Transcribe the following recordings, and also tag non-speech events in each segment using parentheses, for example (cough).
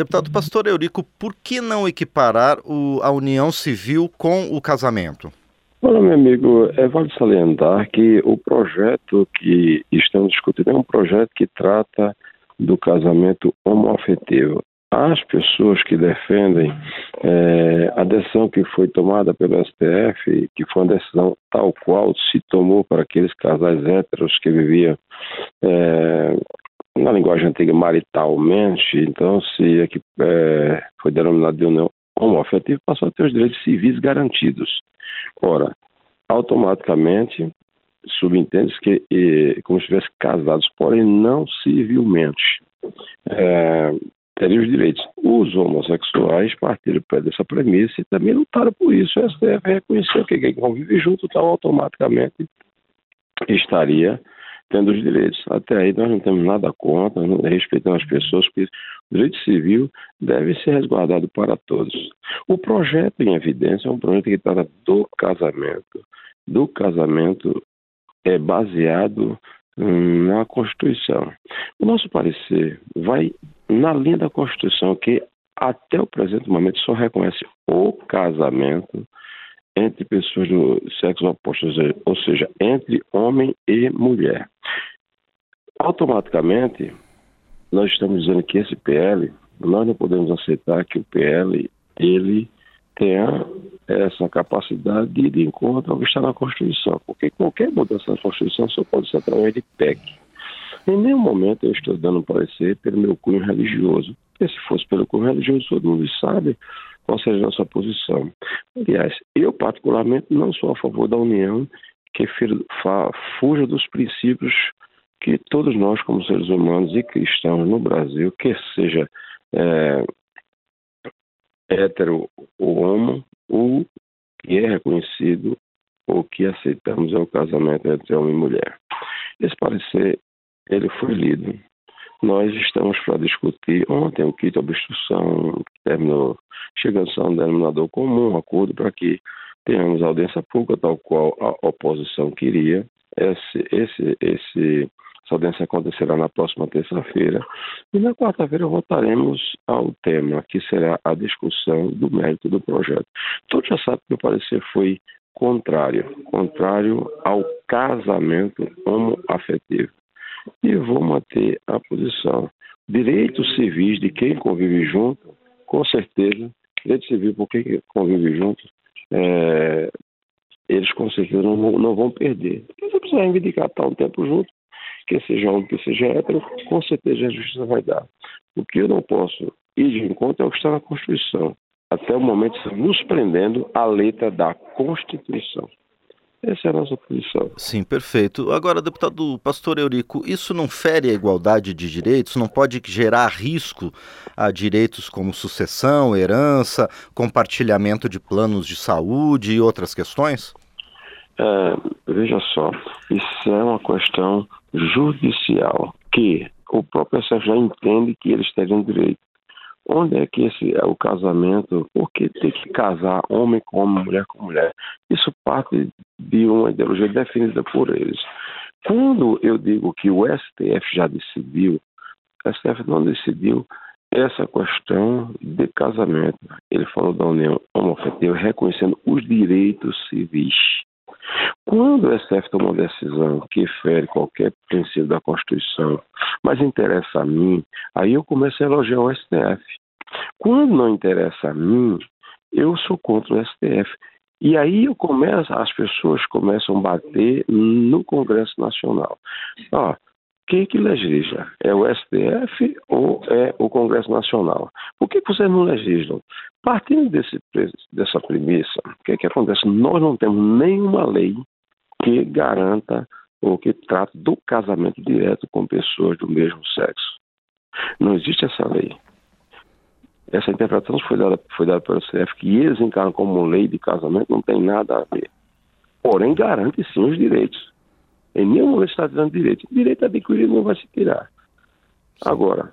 Deputado Pastor Eurico, por que não equiparar o, a união civil com o casamento? Olha, meu amigo, é vale salientar que o projeto que estamos discutindo é um projeto que trata do casamento homoafetivo. As pessoas que defendem é, a decisão que foi tomada pelo STF, que foi uma decisão tal qual se tomou para aqueles casais héteros que viviam é, na linguagem antiga maritalmente, então se é, foi denominado de união homoafetiva, passou a ter os direitos civis garantidos. Ora, automaticamente subentende que como se estivessem casados, porém não civilmente. É, os direitos. Os homossexuais partiram dessa premissa e também lutaram por isso. O STF reconheceu que quem convive junto tal automaticamente estaria tendo os direitos. Até aí nós não temos nada contra, respeitamos as pessoas, porque o direito civil deve ser resguardado para todos. O projeto em evidência é um projeto que trata do casamento. Do casamento é baseado na Constituição. O nosso parecer vai na linha da Constituição, que até o presente momento só reconhece o casamento entre pessoas do sexo oposto, ou seja, entre homem e mulher. Automaticamente, nós estamos dizendo que esse PL, nós não podemos aceitar que o PL ele tenha essa capacidade de de encontro ao que está na Constituição, porque qualquer mudança na Constituição só pode ser através de PEC. Em nenhum momento eu estou dando parecer pelo meu cunho religioso, porque se fosse pelo cunho religioso, todo mundo sabe qual seja a nossa posição. Aliás, eu particularmente não sou a favor da união que fuja dos princípios que todos nós, como seres humanos e cristãos no Brasil, quer seja é, hétero ou homo, o que é reconhecido ou que aceitamos é o casamento entre homem e mulher. Esse parecer ele foi lido. Nós estamos para discutir ontem o kit obstrução, terminou, chegando a um denominador comum, um acordo para que tenhamos audiência pública, tal qual a oposição queria. Esse, esse, esse, essa audiência acontecerá na próxima terça-feira. E na quarta-feira voltaremos ao tema, que será a discussão do mérito do projeto. Todos já sabem que o parecer foi contrário, contrário ao casamento homoafetivo e vou manter a posição. Direitos civis de quem convive junto, com certeza, direito civil por quem convive junto, é, eles com certeza não, não vão perder. Porque se precisar reivindicar estar um tempo junto, que seja homem, que seja hétero, com certeza a justiça vai dar. O que eu não posso ir de encontro é o que está na Constituição. Até o momento, nos prendendo à letra da Constituição. Essa é a nossa posição. Sim, perfeito. Agora, deputado Pastor Eurico, isso não fere a igualdade de direitos? Não pode gerar risco a direitos como sucessão, herança, compartilhamento de planos de saúde e outras questões? É, veja só, isso é uma questão judicial que o próprio STF já entende que eles teriam direito. Onde é que esse é o casamento? Por que tem que casar homem com homem, mulher com mulher? Isso parte de uma ideologia definida por eles. Quando eu digo que o STF já decidiu, o STF não decidiu essa questão de casamento. Ele falou da união homoafetiva reconhecendo os direitos civis. Quando o STF toma uma decisão que fere qualquer princípio da Constituição, mas interessa a mim, aí eu começo a elogiar o STF. Quando não interessa a mim, eu sou contra o STF. E aí eu começo, as pessoas começam a bater no Congresso Nacional. Ó, quem que legisla? É o STF ou é o Congresso Nacional? Por que vocês não legislam? Partindo desse, dessa premissa, o que, que acontece? Nós não temos nenhuma lei que garanta ou que trate do casamento direto com pessoas do mesmo sexo. Não existe essa lei. Essa interpretação foi dada, foi dada pelo CF, que eles encaram como lei de casamento, não tem nada a ver. Porém, garante sim os direitos. Em nenhum momento está dando direito. Direito adquirido não vai se tirar. Agora,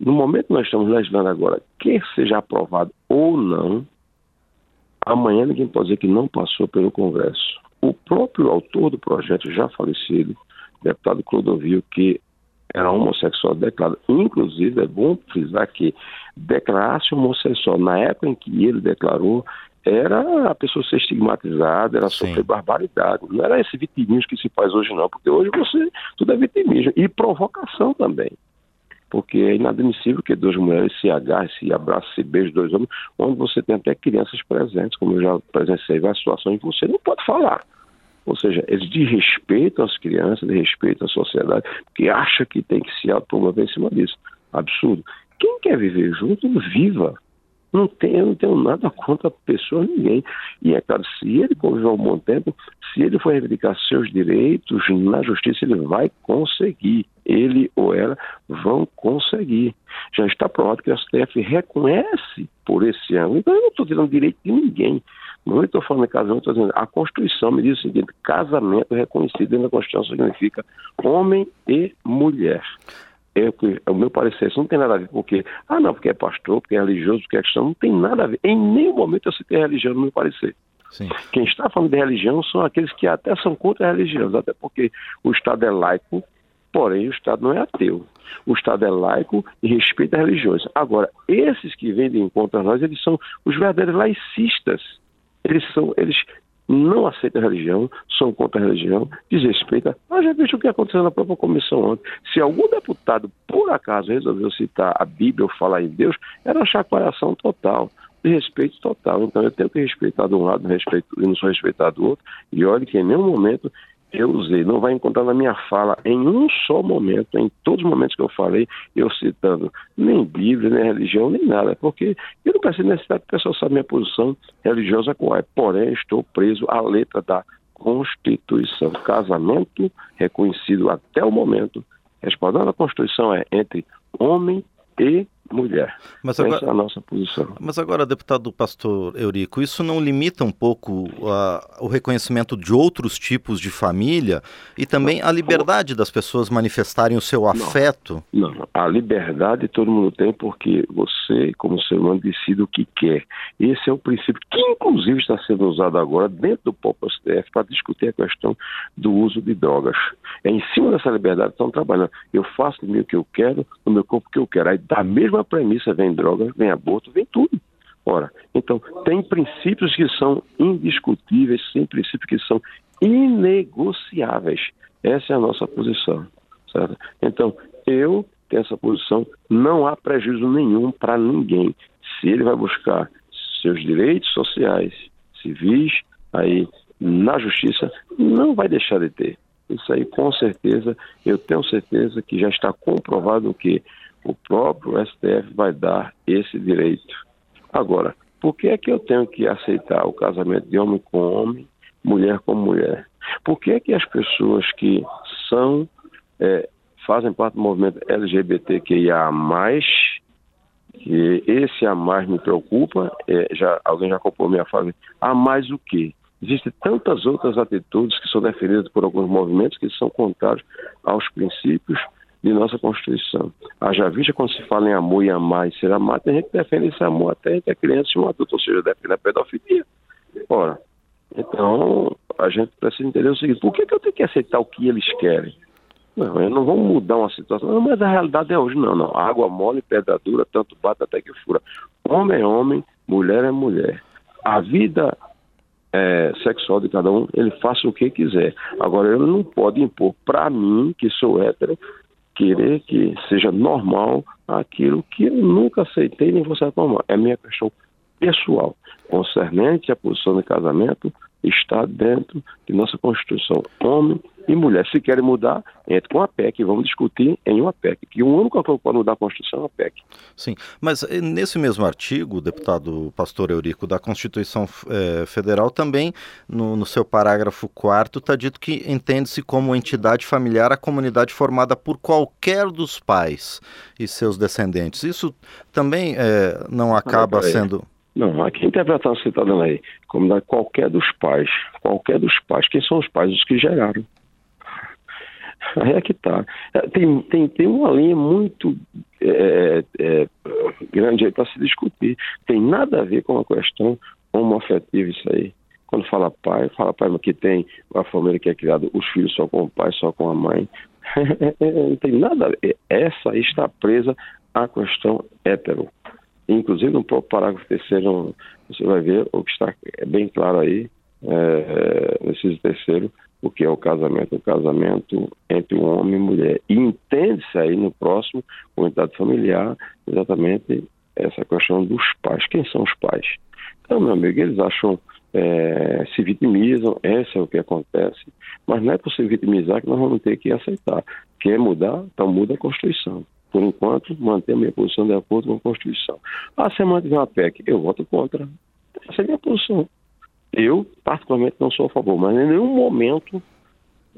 no momento que nós estamos legislando agora, quer seja aprovado ou não, amanhã ninguém pode dizer que não passou pelo Congresso. O próprio autor do projeto, já falecido, deputado Clodovil, que era homossexual declarado. Inclusive, é bom frisar que declarar-se homossexual na época em que ele declarou era a pessoa ser estigmatizada, era Sim. sofrer barbaridade. Não era esse vitimismo que se faz hoje, não, porque hoje você tudo é vitimismo e provocação também. Porque é inadmissível que duas mulheres se agarrem, se abracem, se beijam dois homens, onde você tem até crianças presentes, como eu já presenciei várias situações que você não pode falar. Ou seja, eles desrespeitam as crianças, desrespeitam a sociedade, que acha que tem que se autopromover em cima disso. Absurdo. Quem quer viver junto, viva. Não tenho, não tenho nada contra a pessoa, ninguém. E é claro, se ele conviveu um bom tempo, se ele for reivindicar seus direitos na justiça, ele vai conseguir. Ele ou ela vão conseguir. Já está provado que o STF reconhece por esse ano. Então eu não estou tirando direito de ninguém. Não estou falando de casamento, estou dizendo, a Constituição me diz o seguinte: casamento reconhecido dentro da Constituição significa homem e mulher é, o meu parecer, isso não tem nada a ver, porque, ah, não, porque é pastor, porque é religioso, porque é cristão, não tem nada a ver. Em nenhum momento eu citei religião no meu parecer. Sim. Quem está falando de religião são aqueles que até são contra a religião, até porque o Estado é laico, porém o Estado não é ateu. O Estado é laico e respeita as religiões. Agora, esses que vendem contra nós, eles são os verdadeiros laicistas. Eles são, eles não aceitam a religião, são contra a religião, desrespeita. Mas já veja o que aconteceu na própria comissão ontem. Se algum deputado, por acaso, resolveu citar a Bíblia ou falar em Deus, era uma chacoalhação total de respeito total. Então eu tenho que respeitar de um lado respeito, e não sou respeitado do outro. E olhe que em nenhum momento eu usei, não vai encontrar na minha fala em um só momento, em todos os momentos que eu falei, eu citando nem Bíblia, nem religião, nem nada, porque eu não preciso necessidade que pessoal saiba minha posição religiosa qual é. Porém, estou preso à letra da Constituição. Casamento reconhecido até o momento, respondendo à Constituição, é entre homem e mulher. Mas agora, Essa é a nossa posição. Mas agora, deputado pastor Eurico, isso não limita um pouco uh, o reconhecimento de outros tipos de família e também a liberdade das pessoas manifestarem o seu afeto? Não, não, a liberdade todo mundo tem porque você, como ser humano, decide o que quer. Esse é o princípio que, inclusive, está sendo usado agora dentro do próprio STF para discutir a questão do uso de drogas. É em cima dessa liberdade que estão trabalhando. Eu faço o que eu quero, no meu corpo que eu quero. Aí, da mesma mesma premissa vem droga, vem aborto, vem tudo. Ora, então, tem princípios que são indiscutíveis, tem princípios que são inegociáveis. Essa é a nossa posição. Certo? Então, eu tenho essa posição, não há prejuízo nenhum para ninguém. Se ele vai buscar seus direitos sociais, civis, aí na justiça, não vai deixar de ter. Isso aí, com certeza, eu tenho certeza que já está comprovado que o próprio STF vai dar esse direito. Agora, por que é que eu tenho que aceitar o casamento de homem com homem, mulher com mulher? Por que é que as pessoas que são, é, fazem parte do movimento LGBTQIA+, que esse a mais me preocupa, é, já, alguém já comprou minha frase, a mais o quê? Existem tantas outras atitudes que são defendidas por alguns movimentos que são contrários aos princípios de nossa Constituição. Haja vista quando se fala em amor e amar e ser amado, tem gente que defende esse amor até entre a criança e um adulto, ou seja, defende a pedofilia. Ora, então a gente precisa entender o seguinte, por que, que eu tenho que aceitar o que eles querem? Não, eu não vou mudar uma situação, não, mas a realidade é hoje, não, não. Água mole, pedra dura, tanto bate até que fura. Homem é homem, mulher é mulher. A vida é, sexual de cada um, ele faça o que quiser. Agora, ele não pode impor para mim, que sou hétero, querer que seja normal aquilo que eu nunca aceitei nem vou ser normal. É minha questão pessoal, concernente à posição de casamento, está dentro de nossa Constituição. Homem e mulher. Se querem mudar, entre com a PEC. Vamos discutir em uma PEC. Que o único que pode mudar a Constituição é a PEC. Sim, mas eh, nesse mesmo artigo, deputado Pastor Eurico, da Constituição eh, Federal, também no, no, seu parágrafo 4 está dito que entende-se como entidade familiar a comunidade formada por qualquer dos pais e seus descendentes. Isso também eh, não acaba ah, sendo. Não, a interpretação que você está dando aí, como da qualquer dos pais, qualquer dos pais, quem são os pais? Os que geraram. Aí é que tá. É, tem, tem, tem uma linha muito é, é, grande aí para se discutir. Tem nada a ver com a questão homoafetiva isso aí. Quando fala pai, fala pai, mas que tem uma família que é criada, os filhos só com o pai, só com a mãe. (laughs) não tem nada a ver. Essa está presa à questão hétero. Inclusive, no próprio parágrafo terceiro, você vai ver o que está bem claro aí, é, terceiro, o que é o casamento. O casamento entre um homem e mulher. E entende-se aí no próximo, unidade familiar, exatamente essa questão dos pais. Quem são os pais? Então, meu amigo, eles acham, é, se vitimizam, esse é o que acontece, mas não é por se vitimizar que nós vamos ter que aceitar. Quer mudar? Então muda a Constituição. Por enquanto, manter a minha posição de acordo com a Constituição. Ah, se mantiver uma PEC, eu voto contra. Essa é a minha posição. Eu, particularmente, não sou a favor, mas em nenhum momento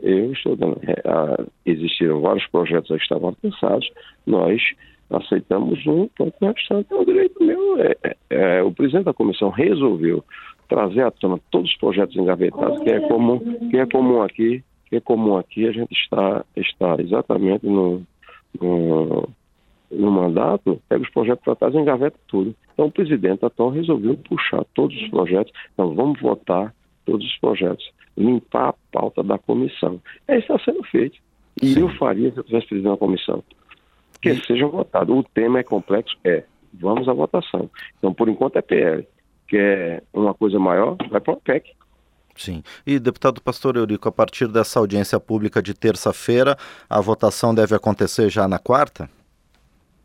eu estou dando. É, existiram vários projetos que estavam pensados, nós aceitamos um, ponto o restante é um direito meu. É, é, é, o presidente da comissão resolveu trazer à tona todos os projetos engavetados, que é comum, que é comum aqui, que é comum aqui, a gente está, está exatamente no, no, no mandato, pega os projetos tratados e engaveta tudo. Então o presidente atual resolveu puxar todos os projetos, então vamos votar todos os projetos, limpar a pauta da comissão. É isso que está sendo feito. E Sim. eu faria se eu tivesse presidente da comissão. Que e... seja votado. O tema é complexo? É. Vamos à votação. Então, por enquanto é PL. Quer uma coisa maior? Vai para o PEC. Sim. E, deputado Pastor Eurico, a partir dessa audiência pública de terça-feira, a votação deve acontecer já na quarta?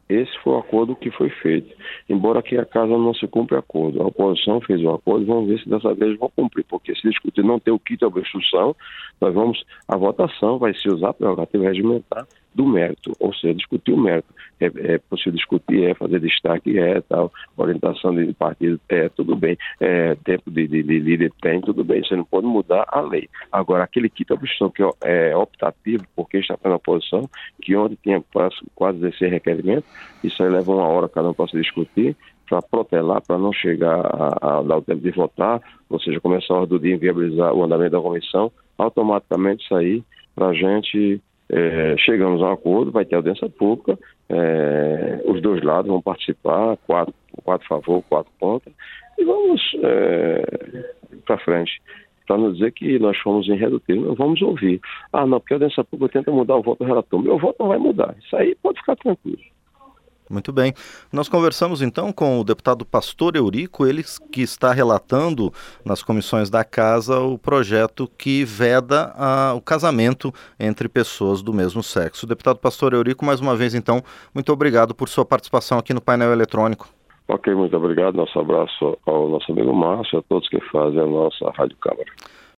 Esse foi o acordo que foi feito. Embora aqui a casa não se cumpra acordo. A oposição fez o acordo, vamos ver se dessa vez vão cumprir, porque se discutir não ter o kit de obstrução, nós vamos, a votação vai se usar a prerrogativa regimentar do mérito, ou seja, discutir o mérito. É, é possível discutir, é fazer destaque, é tal, orientação de partido, é tudo bem, é, tempo de, de, de líder tem, tudo bem, você não pode mudar a lei. Agora, aquele de obstrução que é optativo, porque está na posição, que ontem tinha quase 16 requerimentos, isso aí leva uma hora cada um para discutir, para protelar, para não chegar a, a, dar o tempo de votar, ou seja, começar a hora do dia inviabilizar o andamento da comissão, automaticamente sair para a gente é, chegamos a um acordo, vai ter audiência pública, é, os dois lados vão participar, quatro, quatro favor, quatro contra, e vamos é, para frente. Para não dizer que nós fomos irredutíveis, vamos ouvir. Ah, não, porque a audiência pública tenta mudar o voto do relator. Meu voto não vai mudar. Isso aí pode ficar tranquilo. Muito bem. Nós conversamos então com o deputado Pastor Eurico, ele que está relatando nas comissões da casa o projeto que veda a, o casamento entre pessoas do mesmo sexo. Deputado Pastor Eurico, mais uma vez então, muito obrigado por sua participação aqui no painel eletrônico. Ok, muito obrigado. Nosso abraço ao nosso amigo Márcio, a todos que fazem a nossa Rádio Câmara.